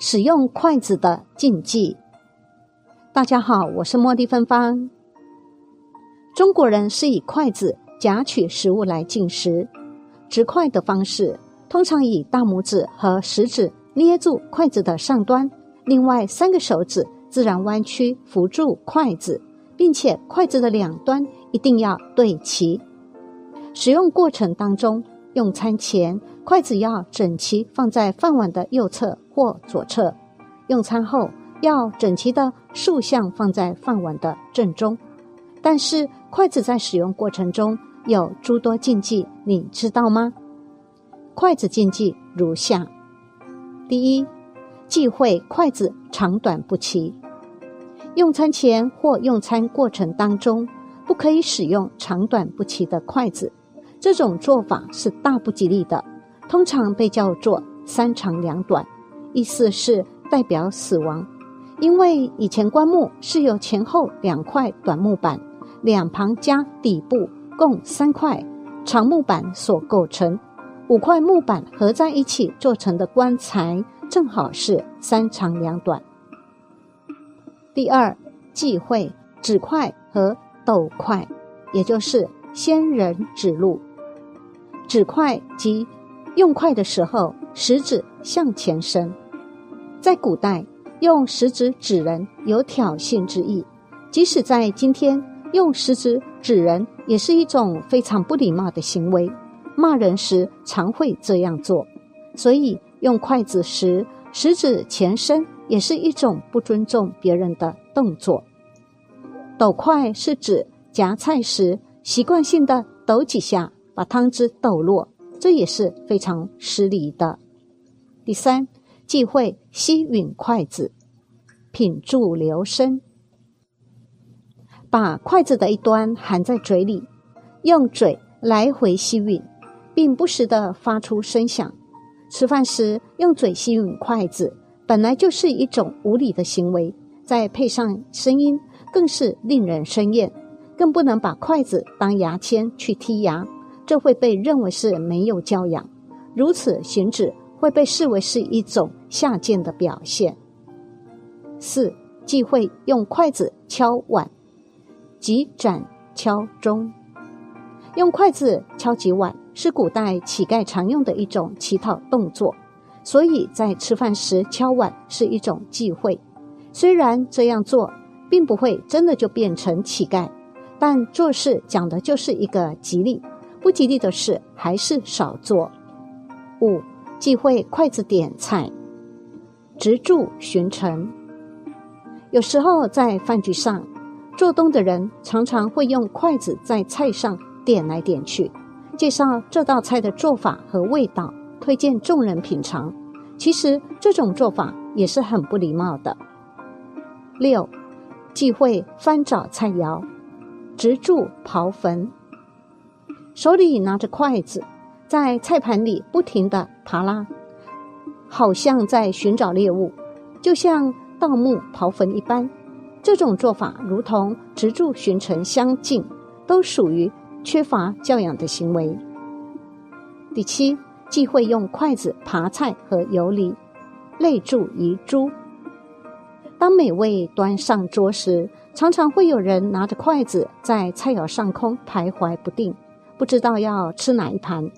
使用筷子的禁忌。大家好，我是茉莉芬芳。中国人是以筷子夹取食物来进食，直筷的方式通常以大拇指和食指捏住筷子的上端，另外三个手指自然弯曲扶住筷子，并且筷子的两端一定要对齐。使用过程当中，用餐前筷子要整齐放在饭碗的右侧或左侧，用餐后要整齐的竖向放在饭碗的正中。但是筷子在使用过程中有诸多禁忌，你知道吗？筷子禁忌如下：第一，忌讳筷子长短不齐。用餐前或用餐过程当中，不可以使用长短不齐的筷子。这种做法是大不吉利的，通常被叫做“三长两短”，意思是代表死亡。因为以前棺木是由前后两块短木板。两旁加底部共三块长木板所构成，五块木板合在一起做成的棺材正好是三长两短。第二，忌讳指筷和斗筷，也就是仙人指路。指筷即用筷的时候，食指向前伸，在古代用食指指人有挑衅之意，即使在今天。用食指指人也是一种非常不礼貌的行为，骂人时常会这样做，所以用筷子时食指前伸也是一种不尊重别人的动作。抖筷是指夹菜时习惯性的抖几下，把汤汁抖落，这也是非常失礼的。第三，忌讳吸吮筷子，品住留声。把筷子的一端含在嘴里，用嘴来回吸吮，并不时的发出声响。吃饭时用嘴吸吮筷子，本来就是一种无礼的行为，再配上声音，更是令人生厌。更不能把筷子当牙签去剔牙，这会被认为是没有教养。如此行止会被视为是一种下贱的表现。四忌讳用筷子敲碗。即盏敲钟，用筷子敲击碗是古代乞丐常用的一种乞讨动作，所以在吃饭时敲碗是一种忌讳。虽然这样做并不会真的就变成乞丐，但做事讲的就是一个吉利，不吉利的事还是少做。五忌讳筷子点菜，直柱寻尘。有时候在饭局上。做东的人常常会用筷子在菜上点来点去，介绍这道菜的做法和味道，推荐众人品尝。其实这种做法也是很不礼貌的。六，忌讳翻找菜肴，直柱刨坟。手里拿着筷子，在菜盘里不停的扒拉，好像在寻找猎物，就像盗墓刨坟一般。这种做法如同直柱寻尘相近，都属于缺乏教养的行为。第七，忌讳用筷子扒菜和游离，泪柱遗珠。当美味端上桌时，常常会有人拿着筷子在菜肴上空徘徊不定，不知道要吃哪一盘。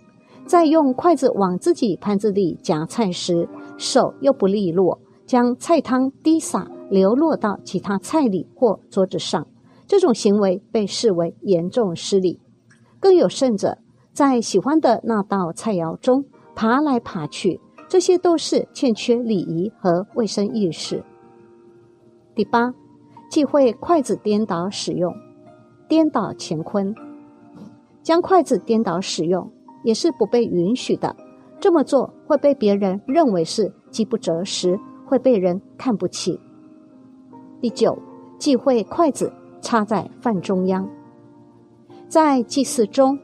在用筷子往自己盘子里夹菜时，手又不利落，将菜汤滴洒。流落到其他菜里或桌子上，这种行为被视为严重失礼。更有甚者，在喜欢的那道菜肴中爬来爬去，这些都是欠缺礼仪和卫生意识。第八，忌讳筷子颠倒使用，颠倒乾坤，将筷子颠倒使用也是不被允许的。这么做会被别人认为是饥不择食，会被人看不起。第九，忌讳筷子插在饭中央。在祭祀中，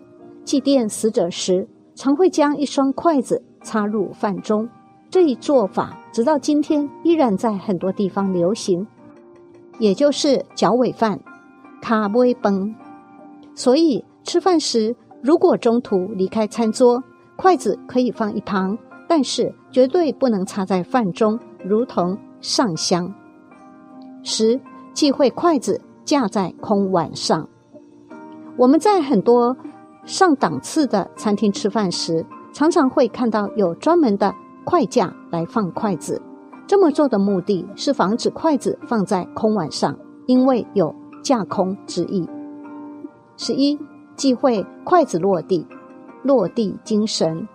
祭奠死者时，常会将一双筷子插入饭中。这一做法直到今天依然在很多地方流行，也就是脚尾饭、卡尾崩。所以吃饭时，如果中途离开餐桌，筷子可以放一旁，但是绝对不能插在饭中，如同上香。十忌讳筷子架在空碗上。我们在很多上档次的餐厅吃饭时，常常会看到有专门的筷架来放筷子。这么做的目的是防止筷子放在空碗上，因为有架空之意。十一忌讳筷子落地，落地精神。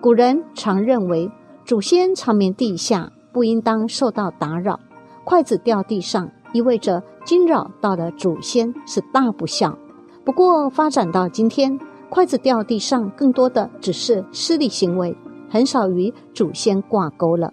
古人常认为，祖先长眠地下，不应当受到打扰。筷子掉地上，意味着惊扰到了祖先，是大不孝。不过，发展到今天，筷子掉地上更多的只是失礼行为，很少与祖先挂钩了。